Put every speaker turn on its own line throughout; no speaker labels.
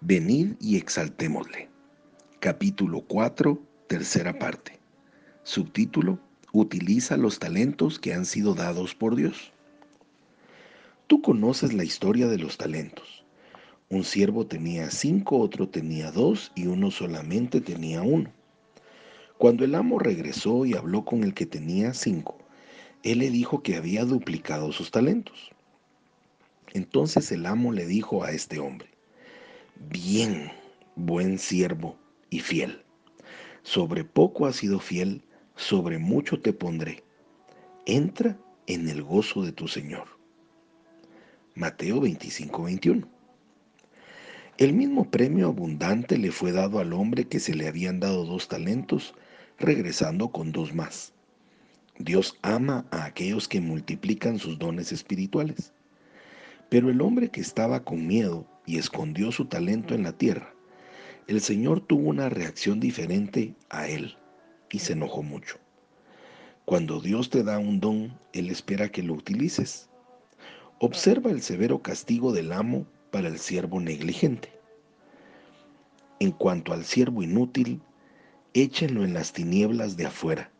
Venid y exaltémosle. Capítulo 4, tercera parte. Subtítulo, Utiliza los talentos que han sido dados por Dios. Tú conoces la historia de los talentos. Un siervo tenía cinco, otro tenía dos y uno solamente tenía uno. Cuando el amo regresó y habló con el que tenía cinco, él le dijo que había duplicado sus talentos. Entonces el amo le dijo a este hombre, Bien, buen siervo y fiel. Sobre poco has sido fiel, sobre mucho te pondré. Entra en el gozo de tu Señor. Mateo 25, 21. El mismo premio abundante le fue dado al hombre que se le habían dado dos talentos, regresando con dos más. Dios ama a aquellos que multiplican sus dones espirituales. Pero el hombre que estaba con miedo y escondió su talento en la tierra, el Señor tuvo una reacción diferente a él y se enojó mucho. Cuando Dios te da un don, Él espera que lo utilices. Observa el severo castigo del amo para el siervo negligente. En cuanto al siervo inútil, échenlo en las tinieblas de afuera.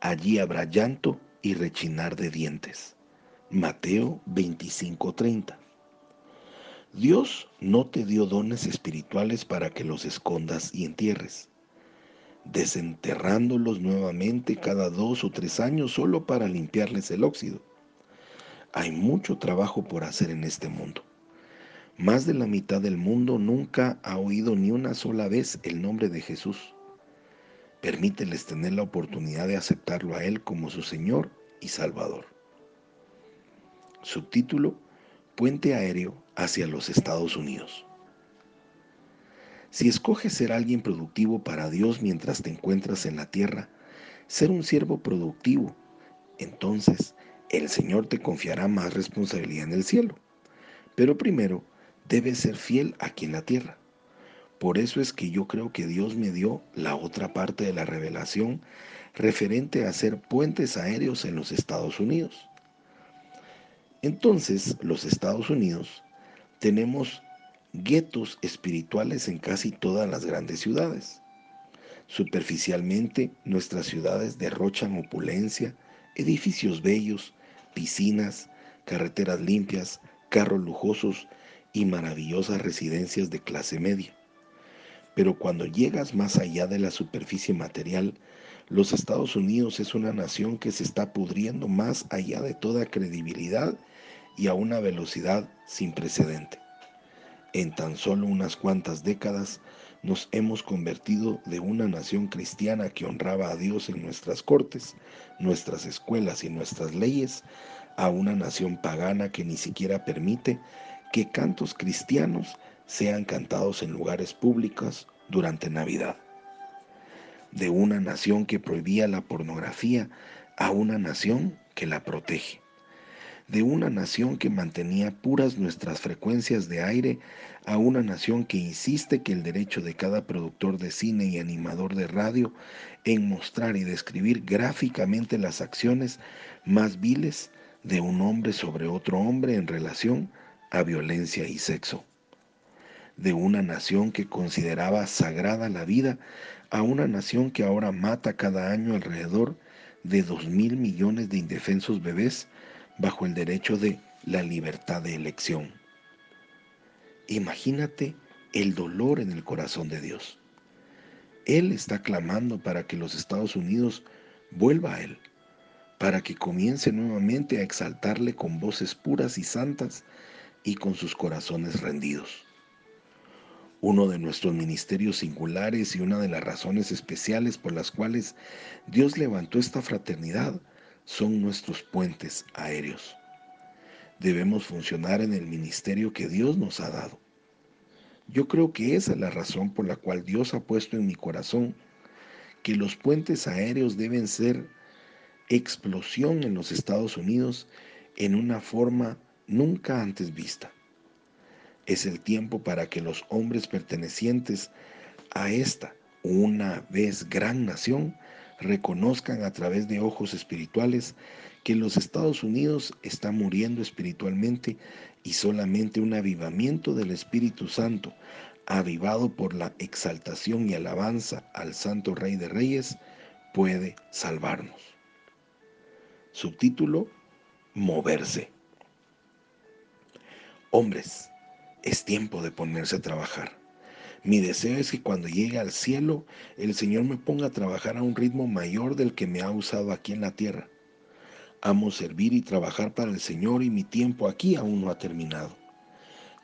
Allí habrá llanto y rechinar de dientes. Mateo 25:30. Dios no te dio dones espirituales para que los escondas y entierres, desenterrándolos nuevamente cada dos o tres años solo para limpiarles el óxido. Hay mucho trabajo por hacer en este mundo. Más de la mitad del mundo nunca ha oído ni una sola vez el nombre de Jesús. Permíteles tener la oportunidad de aceptarlo a Él como su Señor y Salvador. Subtítulo, Puente aéreo hacia los Estados Unidos. Si escoges ser alguien productivo para Dios mientras te encuentras en la tierra, ser un siervo productivo, entonces el Señor te confiará más responsabilidad en el cielo. Pero primero, debes ser fiel aquí en la tierra. Por eso es que yo creo que Dios me dio la otra parte de la revelación referente a hacer puentes aéreos en los Estados Unidos. Entonces, los Estados Unidos tenemos guetos espirituales en casi todas las grandes ciudades. Superficialmente, nuestras ciudades derrochan opulencia, edificios bellos, piscinas, carreteras limpias, carros lujosos y maravillosas residencias de clase media. Pero cuando llegas más allá de la superficie material, los Estados Unidos es una nación que se está pudriendo más allá de toda credibilidad y a una velocidad sin precedente. En tan solo unas cuantas décadas nos hemos convertido de una nación cristiana que honraba a Dios en nuestras cortes, nuestras escuelas y nuestras leyes, a una nación pagana que ni siquiera permite que cantos cristianos sean cantados en lugares públicos durante Navidad. De una nación que prohibía la pornografía a una nación que la protege de una nación que mantenía puras nuestras frecuencias de aire a una nación que insiste que el derecho de cada productor de cine y animador de radio en mostrar y describir gráficamente las acciones más viles de un hombre sobre otro hombre en relación a violencia y sexo. De una nación que consideraba sagrada la vida a una nación que ahora mata cada año alrededor de dos mil millones de indefensos bebés bajo el derecho de la libertad de elección. Imagínate el dolor en el corazón de Dios. Él está clamando para que los Estados Unidos vuelva a Él, para que comience nuevamente a exaltarle con voces puras y santas y con sus corazones rendidos. Uno de nuestros ministerios singulares y una de las razones especiales por las cuales Dios levantó esta fraternidad son nuestros puentes aéreos. Debemos funcionar en el ministerio que Dios nos ha dado. Yo creo que esa es la razón por la cual Dios ha puesto en mi corazón que los puentes aéreos deben ser explosión en los Estados Unidos en una forma nunca antes vista. Es el tiempo para que los hombres pertenecientes a esta una vez gran nación reconozcan a través de ojos espirituales que los Estados Unidos están muriendo espiritualmente y solamente un avivamiento del Espíritu Santo, avivado por la exaltación y alabanza al Santo Rey de Reyes, puede salvarnos. Subtítulo, moverse. Hombres, es tiempo de ponerse a trabajar. Mi deseo es que cuando llegue al cielo, el Señor me ponga a trabajar a un ritmo mayor del que me ha usado aquí en la tierra. Amo servir y trabajar para el Señor y mi tiempo aquí aún no ha terminado.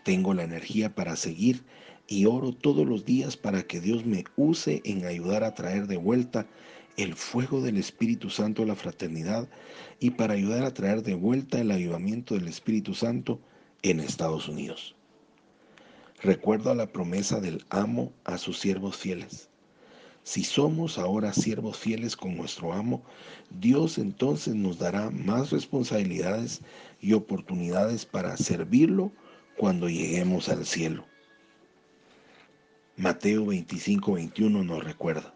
Tengo la energía para seguir y oro todos los días para que Dios me use en ayudar a traer de vuelta el fuego del Espíritu Santo a la fraternidad y para ayudar a traer de vuelta el avivamiento del Espíritu Santo en Estados Unidos. Recuerdo la promesa del amo a sus siervos fieles. Si somos ahora siervos fieles con nuestro amo, Dios entonces nos dará más responsabilidades y oportunidades para servirlo cuando lleguemos al cielo. Mateo 25, 21 nos recuerda.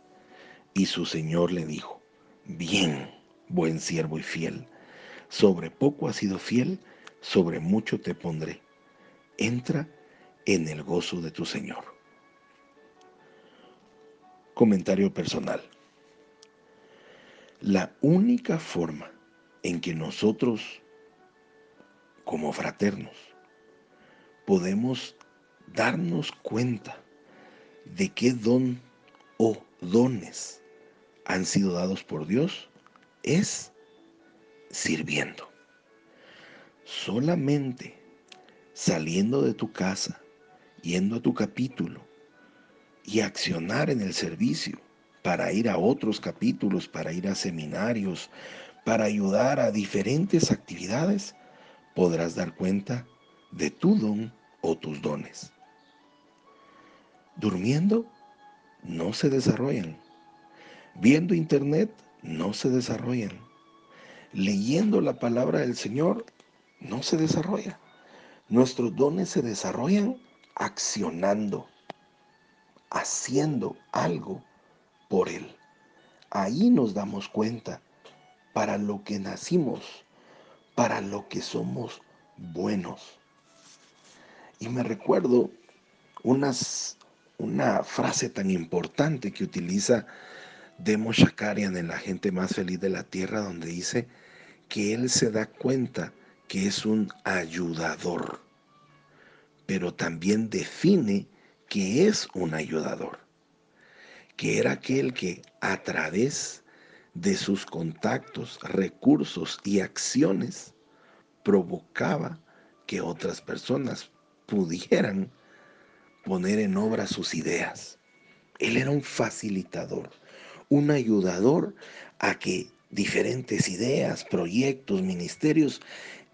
Y su Señor le dijo, bien, buen siervo y fiel, sobre poco has sido fiel, sobre mucho te pondré. Entra en el gozo de tu Señor. Comentario personal. La única forma en que nosotros, como fraternos, podemos darnos cuenta de qué don o dones han sido dados por Dios es sirviendo. Solamente saliendo de tu casa, yendo a tu capítulo, y accionar en el servicio para ir a otros capítulos, para ir a seminarios, para ayudar a diferentes actividades, podrás dar cuenta de tu don o tus dones. Durmiendo, no se desarrollan. Viendo internet, no se desarrollan. Leyendo la palabra del Señor, no se desarrolla. Nuestros dones se desarrollan accionando haciendo algo por Él. Ahí nos damos cuenta para lo que nacimos, para lo que somos buenos. Y me recuerdo unas, una frase tan importante que utiliza Demo Shakarian en La gente más feliz de la tierra, donde dice que él se da cuenta que es un ayudador, pero también define que es un ayudador, que era aquel que a través de sus contactos, recursos y acciones provocaba que otras personas pudieran poner en obra sus ideas. Él era un facilitador, un ayudador a que diferentes ideas, proyectos, ministerios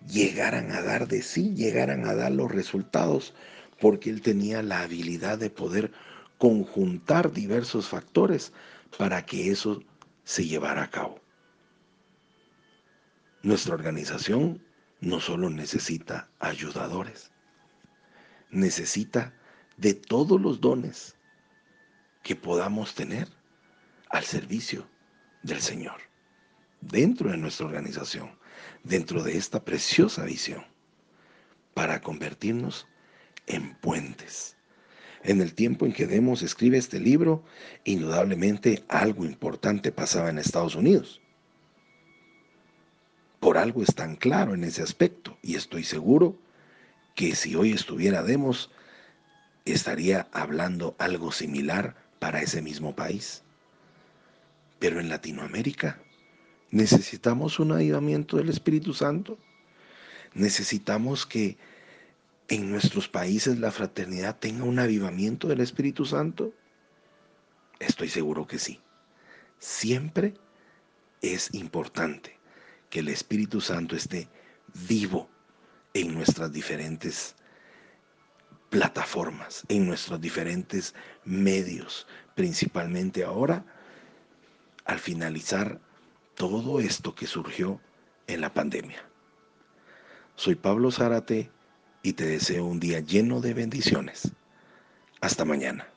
llegaran a dar de sí, llegaran a dar los resultados porque él tenía la habilidad de poder conjuntar diversos factores para que eso se llevara a cabo. Nuestra organización no solo necesita ayudadores, necesita de todos los dones que podamos tener al servicio del Señor, dentro de nuestra organización, dentro de esta preciosa visión, para convertirnos en puentes. En el tiempo en que Demos escribe este libro, indudablemente algo importante pasaba en Estados Unidos. Por algo es tan claro en ese aspecto y estoy seguro que si hoy estuviera Demos, estaría hablando algo similar para ese mismo país. Pero en Latinoamérica necesitamos un avivamiento del Espíritu Santo. Necesitamos que en nuestros países la fraternidad tenga un avivamiento del Espíritu Santo? Estoy seguro que sí. Siempre es importante que el Espíritu Santo esté vivo en nuestras diferentes plataformas, en nuestros diferentes medios, principalmente ahora, al finalizar todo esto que surgió en la pandemia. Soy Pablo Zárate y te deseo un día lleno de bendiciones. Hasta mañana.